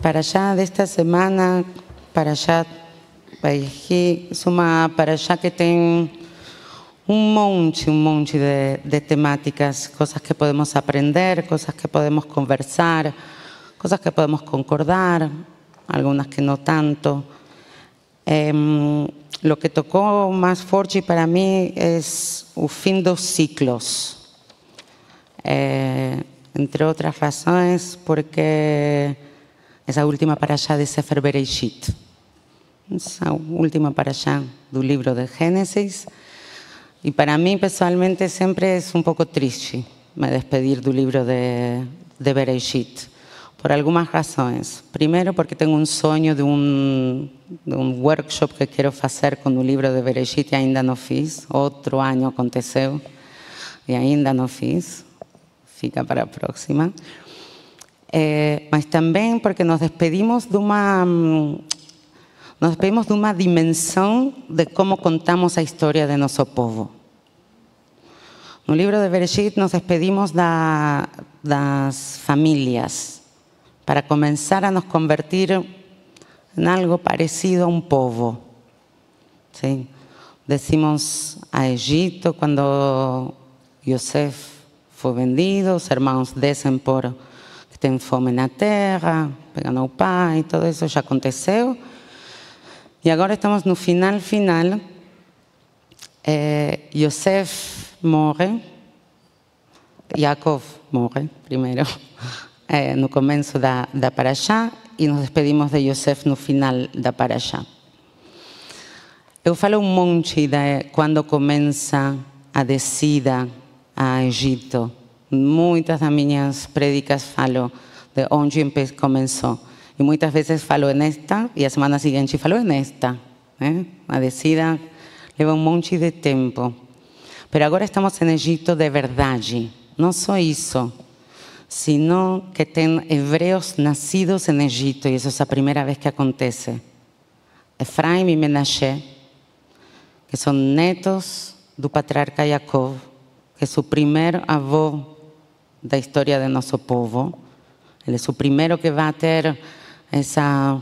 para allá de esta semana, para allá, es uma para allá que tem un monte, un monte de, de temáticas, cosas que podemos aprender, cosas que podemos conversar, cosas que podemos concordar, algunas que no tanto. Em, lo que tocó más fuerte para mí es el fin dos ciclos. Eh, entre otras razones, porque esa última para allá de Sefer Bereshit, esa última para allá del libro de Génesis. Y para mí, personalmente, siempre es un poco triste me despedir del libro de, de Bereshit por algunas razones. Primero, porque tengo un sueño de un, de un workshop que quiero hacer con un libro de Bereshit y ainda no fiz. Otro año aconteceu y ainda no fiz. Fica para a próxima. Eh, mas também porque nos despedimos de uma nos despedimos de uma dimensão de como contamos a história de nosso povo. No livro de Bereshit nos despedimos da, das famílias, para comenzar a nos convertir en algo parecido a un povo. Decimos a Egipto cuando Yosef fue vendido, los hermanos descen por que tienen fome na terra, pegando o pai, todo eso ya aconteceu. Y ahora estamos no final, final. Eh, Yosef morre, Jacob morre primero. eh, no começo da, da Paraxá e nos despedimos de Yosef no final da Paraxá. Eu falo um monte de quando começa a descida a Egito. Muitas das minhas prédicas falo de onde começou. E muitas vezes falo nesta e a semana seguinte falo nesta. Eh? A descida leva um monte de tempo. Mas agora estamos em Egito de verdade. Não só isso sino que ten hebreos nacidos en Egipto, y eso es la primera vez que acontece. Efraim y Menashe, que son netos del patriarca Jacob, que es su primer avó da historia de nuestro povo. Él es su primero que va a tener esa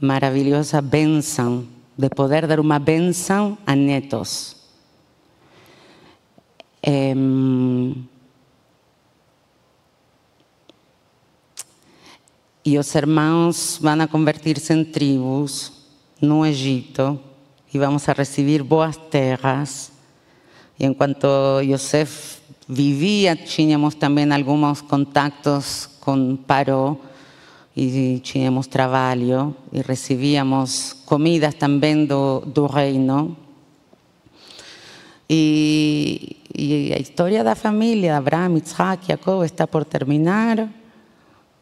maravillosa benção de poder dar una benção a netos. Eh, y los hermanos van a convertirse en tribus no Egipto y vamos a recibir boas terras. Y en cuanto Yosef vivía, teníamos también algunos contactos con Paró y teníamos trabajo y recibíamos comidas también do, do reino. Y la historia de la familia, Abraham, Isaac, Jacob, está por terminar.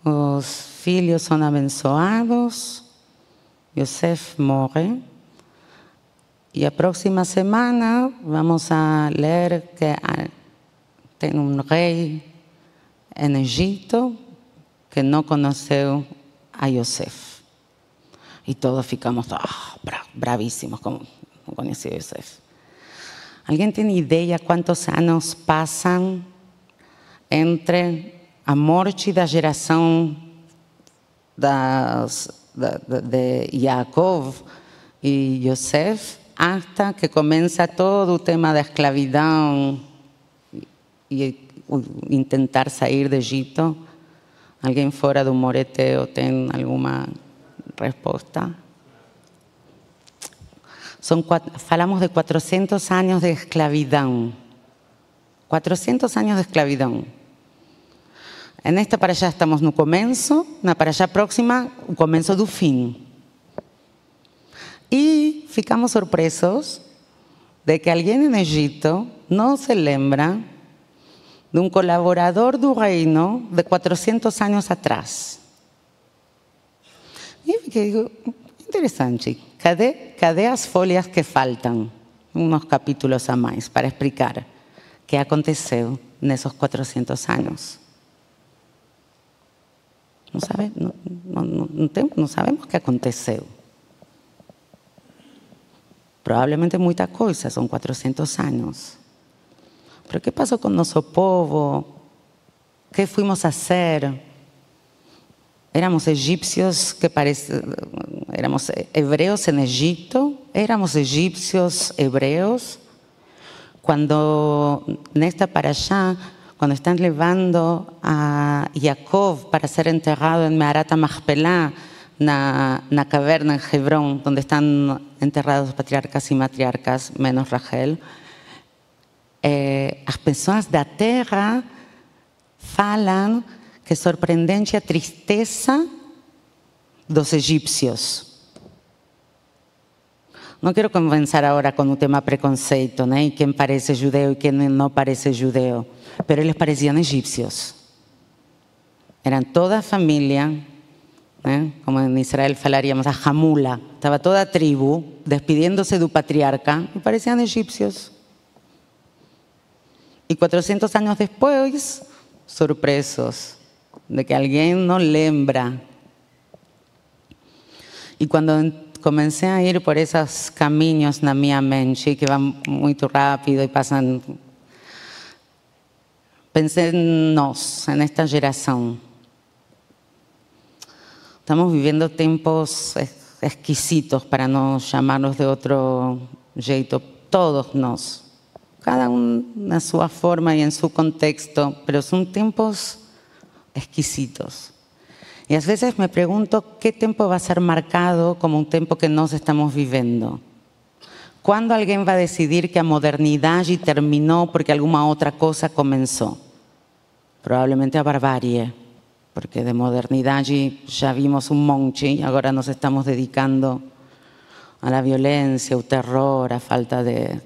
Os filhos são abençoados. Yosef morre. E a próxima semana vamos a ler que tem um rei em Egito que não conheceu a Yosef. E todos ficamos oh, bravíssimos, como não conhecia Yosef. Alguém tem ideia quantos anos passam entre a morte da geração das, da, de Jacob e Yosef, hasta que começa todo o tema da escravidão e tentar sair do Egito. Alguém fora do Moreteo tem alguma resposta? Son, falamos de 400 anos de escravidão. 400 anos de escravidão. En esta para allá estamos no comienzo, na para allá próxima, o comienzo do fim. E ficamos sorpresos de que alguém en Egipto não se lembra de um colaborador do reino de 400 anos atrás. E fiquei, digo, interessante, cadê, cadê as folhas que faltam? Uns capítulos a mais para explicar o que aconteceu nesses 400 anos. Não, sabe, tem, não sabemos o que aconteceu. Provavelmente muita coisa, são 400 anos. Mas o que passou com nosso povo? O que fomos a ser? éramos egipcios que parece, éramos hebreos en Egipto, éramos egipcios hebreos. Cuando nesta para allá, cuando están llevando a Jacob para ser enterrado en Meharata Machpelah, na, na caverna en Hebrón, donde están enterrados patriarcas e matriarcas, menos Rachel, eh, as pessoas da terra falam que sorprendente a tristeza dos egípcios. Não quero convencer agora com o tema preconceito, né? E quem parece judeu e quem não parece judeu. Mas eles pareciam egípcios. Eram toda a família, né? como em Israel falaríamos, a jamula. Estava toda a tribo despedindo-se do patriarca e pareciam egípcios. E 400 anos depois, surpresos de que alguém não lembra. E quando comecei a ir por esses caminhos na minha que vão muito rápido e passam. Pensei em nós, nesta geração. Estamos vivendo tempos exquisitos, para não chamarnos de outro jeito, todos nós. Cada um na sua forma e em seu contexto, mas são tempos exquisitos. Y a veces me pregunto qué tiempo va a ser marcado como un tiempo que nos estamos viviendo. ¿Cuándo alguien va a decidir que a modernidad ya terminó porque alguna otra cosa comenzó? Probablemente a barbarie, porque de modernidad ya vimos un monte y ahora nos estamos dedicando a la violencia, al terror, a falta de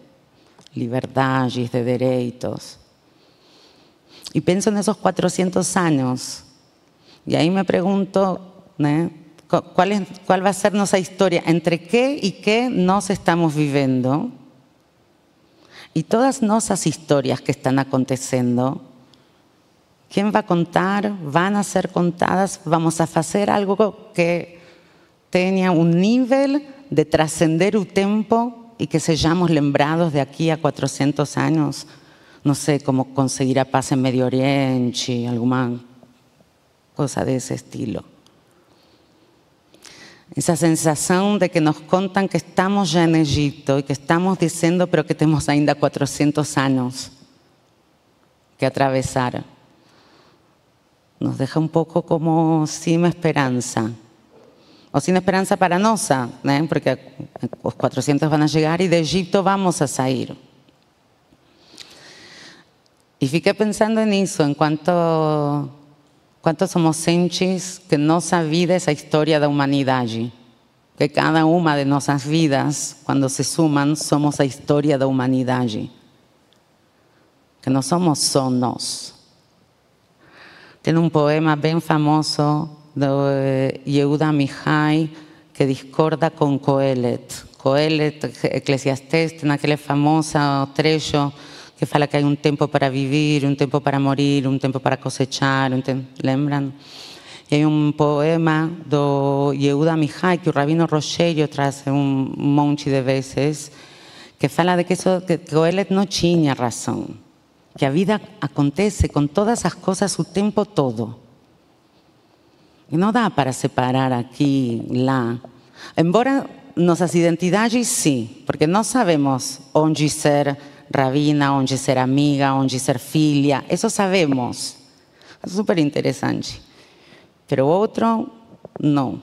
libertad y de derechos. Y pienso en esos 400 años y ahí me pregunto. ¿cuál, ¿cuál va a ser nuestra historia? ¿Entre qué y qué nos estamos viviendo? Y todas nuestras historias que están aconteciendo, ¿quién va a contar? ¿Van a ser contadas? ¿Vamos a hacer algo que tenga un nivel de trascender el tiempo y que seamos lembrados de aquí a 400 años? No sé, cómo conseguir paz en Medio Oriente, alguna cosa de ese estilo. Esa sensación de que nos contan que estamos ya en Egipto y que estamos diciendo, pero que tenemos ainda 400 años que atravesar. Nos deja un poco como sin esperanza. O sin esperanza para nosa, ¿eh? porque los 400 van a llegar y de Egipto vamos a salir. Y fiqué pensando en eso, en cuanto ¿Cuántos somos entes que nossa vida es la historia de la humanidad? Que cada una de nuestras vidas, cuando se suman, somos la historia de la humanidad. Que no somos só nós. Um poema bem famoso de Yehuda Mihai que discorda con Coelet. Coelet, Eclesiastés, tem aquele famoso trecho que fala que hay un tiempo para vivir, un tiempo para morir, un tiempo para cosechar, un lembran? Y hay un poema de Yehuda Mihai que el rabino Rogelio trae un montón de veces que fala de que eso que, él no tinha razón, que la vida acontece con todas esas cosas su tiempo todo. No da para separar aquí, lá. Embora nuestras identidades sí, porque no sabemos dónde ser rabina, onde ser amiga, onde ser filha, isso sabemos. É super interessante. Pero outro, não.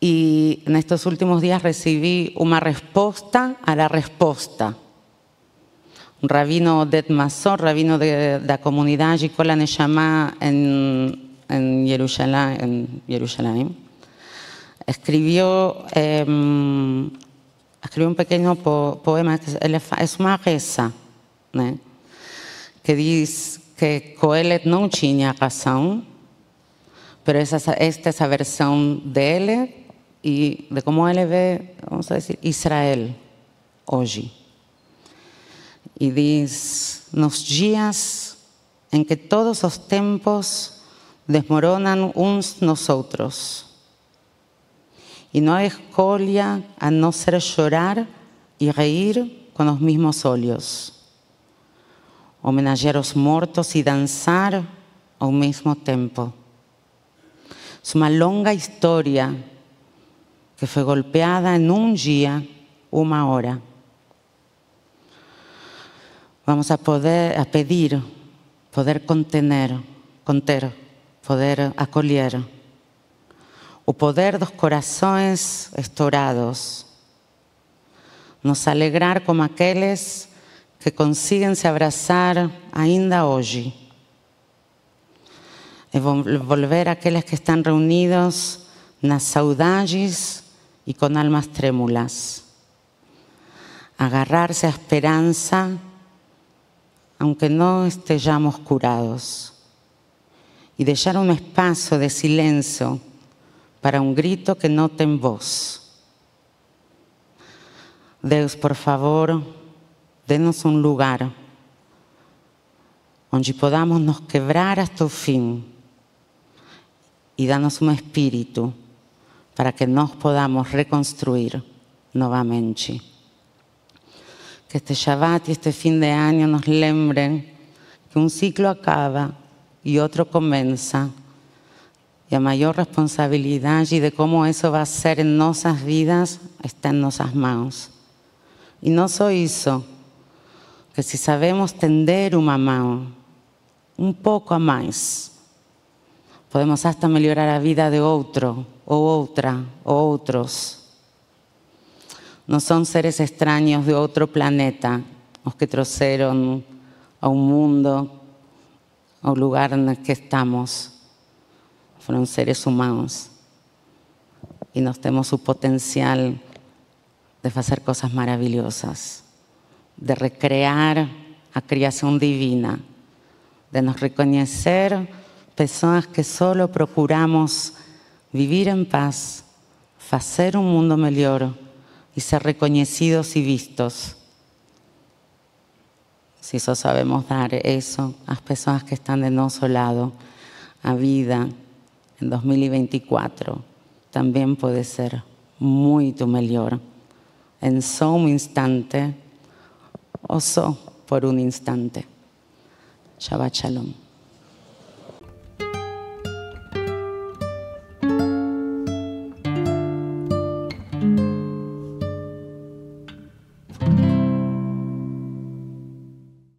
E nestes últimos dias recebi uma resposta a la resposta. Um rabino de Mazor, rabino de, da comunidade Kola Neshama em, em Jerusalém escribió eh, escribió un pequeño poema, es una reza, que dice que Coelet no tenía razón, pero esta es la versión de él y de cómo él ve, vamos a decir, Israel hoy. Y dice, los días en que todos los tiempos desmoronan uns nosotros, y no hay escolia a no ser llorar y reír con los mismos óleos, homenajear a los muertos y danzar al mismo tiempo. Es una longa historia que fue golpeada en un día, una hora. Vamos a poder a pedir, poder contener, conter, poder acolher. O poder dos corazones estourados, nos alegrar como aqueles que consiguen se abrazar ainda hoje e volver aqueles que están reunidos nas saudades y con almas trémulas. Agarrarse a esperanza aunque no estemos curados y dejar un espacio de silencio para un grito que no tem voz. Deus, por favor, denos un lugar onde podamos nos quebrar hasta el fin y un espíritu para que nos podamos reconstruir nuevamente. Que este Shabbat y este fin de año nos lembren que un ciclo acaba y otro comienza y a mayor responsabilidad y de cómo eso va a ser en nuestras vidas está en nuestras manos. Y no soy eso, que si sabemos tender una mano un poco a más, podemos hasta mejorar la vida de otro, o otra, o otros. No son seres extraños de otro planeta los que trouxeram a un mundo, un lugar en el que estamos fueron seres humanos y nos tenemos su potencial de hacer cosas maravillosas, de recrear a creación divina, de nos reconocer personas que solo procuramos vivir en paz, hacer un mundo mejor y ser reconocidos y vistos. Si eso sabemos dar eso a las personas que están de nuestro lado, a vida, en 2024 también puede ser muy tu mejor en solo un instante o solo por un instante. Shabbat Shalom.